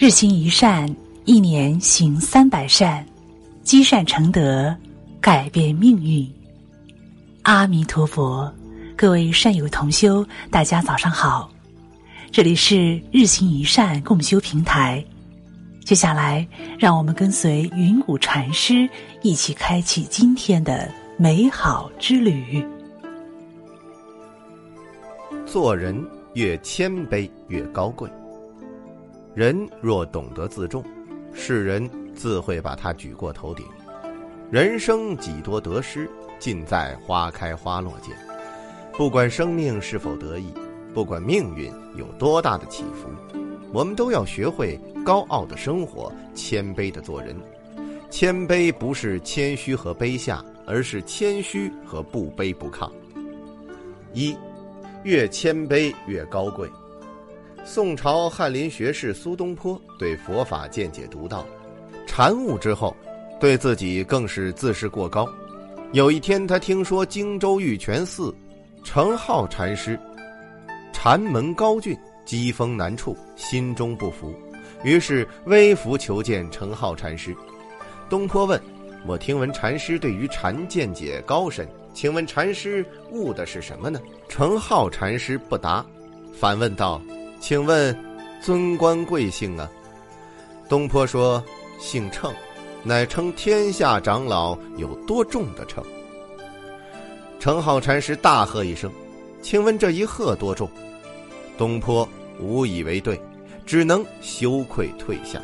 日行一善，一年行三百善，积善成德，改变命运。阿弥陀佛，各位善友同修，大家早上好，这里是日行一善共修平台。接下来，让我们跟随云谷禅师一起开启今天的美好之旅。做人越谦卑越高贵。人若懂得自重，世人自会把他举过头顶。人生几多得失，尽在花开花落间。不管生命是否得意，不管命运有多大的起伏，我们都要学会高傲的生活，谦卑的做人。谦卑不是谦虚和卑下，而是谦虚和不卑不亢。一，越谦卑越高贵。宋朝翰林学士苏东坡对佛法见解独到，禅悟之后，对自己更是自视过高。有一天，他听说荆州玉泉寺程颢禅师禅门高峻，机锋难处，心中不服，于是微服求见程颢禅师。东坡问：“我听闻禅师对于禅见解高深，请问禅师悟的是什么呢？”程颢禅师不答，反问道。请问，尊官贵姓啊？东坡说：“姓称，乃称天下长老有多重的称。”程颢禅师大喝一声：“请问这一喝多重？”东坡无以为对，只能羞愧退下。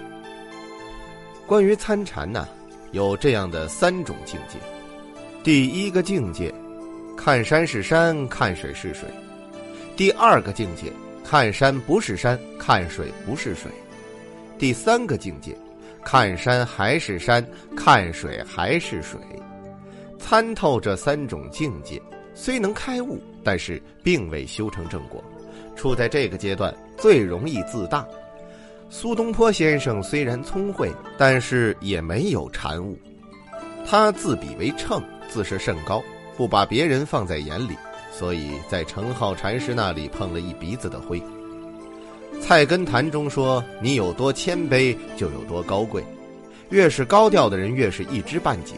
关于参禅呢，有这样的三种境界：第一个境界，看山是山，看水是水；第二个境界。看山不是山，看水不是水。第三个境界，看山还是山，看水还是水。参透这三种境界，虽能开悟，但是并未修成正果，处在这个阶段最容易自大。苏东坡先生虽然聪慧，但是也没有禅悟。他自比为秤，自视甚高，不把别人放在眼里。所以在程颢禅师那里碰了一鼻子的灰。菜根谭中说：“你有多谦卑，就有多高贵。越是高调的人，越是一知半解。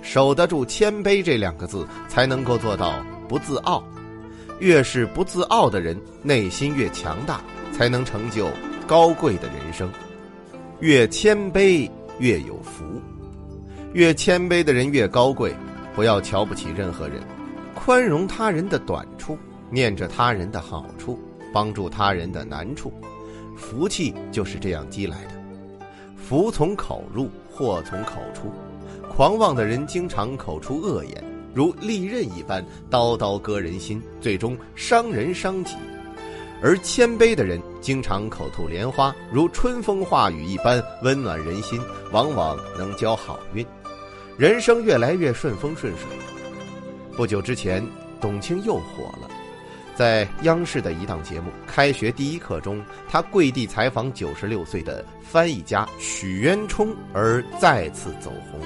守得住谦卑这两个字，才能够做到不自傲。越是不自傲的人，内心越强大，才能成就高贵的人生。越谦卑越有福，越谦卑的人越高贵。不要瞧不起任何人。”宽容他人的短处，念着他人的好处，帮助他人的难处，福气就是这样积来的。福从口入，祸从口出。狂妄的人经常口出恶言，如利刃一般，刀刀割人心，最终伤人伤己；而谦卑的人经常口吐莲花，如春风化雨一般，温暖人心，往往能交好运，人生越来越顺风顺水。不久之前，董卿又火了。在央视的一档节目《开学第一课》中，他跪地采访九十六岁的翻译家许渊冲，而再次走红。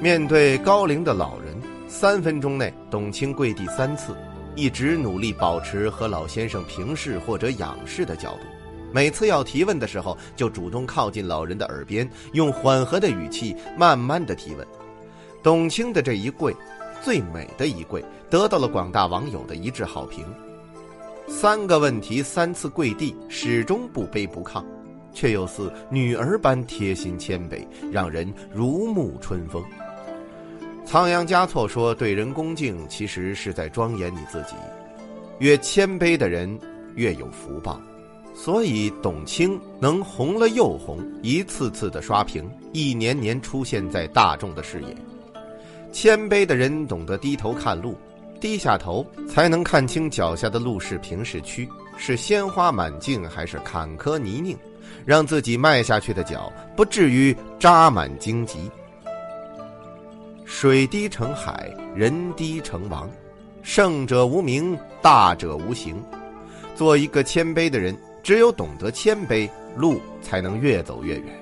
面对高龄的老人，三分钟内，董卿跪地三次，一直努力保持和老先生平视或者仰视的角度。每次要提问的时候，就主动靠近老人的耳边，用缓和的语气慢慢的提问。董卿的这一跪。最美的一跪得到了广大网友的一致好评。三个问题，三次跪地，始终不卑不亢，却又似女儿般贴心谦卑，让人如沐春风。仓央嘉措说：“对人恭敬，其实是在庄严你自己。越谦卑的人，越有福报。所以董卿能红了又红，一次次的刷屏，一年年出现在大众的视野。”谦卑的人懂得低头看路，低下头才能看清脚下的路是平是曲，是鲜花满径还是坎坷泥泞，让自己迈下去的脚不至于扎满荆棘。水滴成海，人低成王，胜者无名，大者无形。做一个谦卑的人，只有懂得谦卑，路才能越走越远。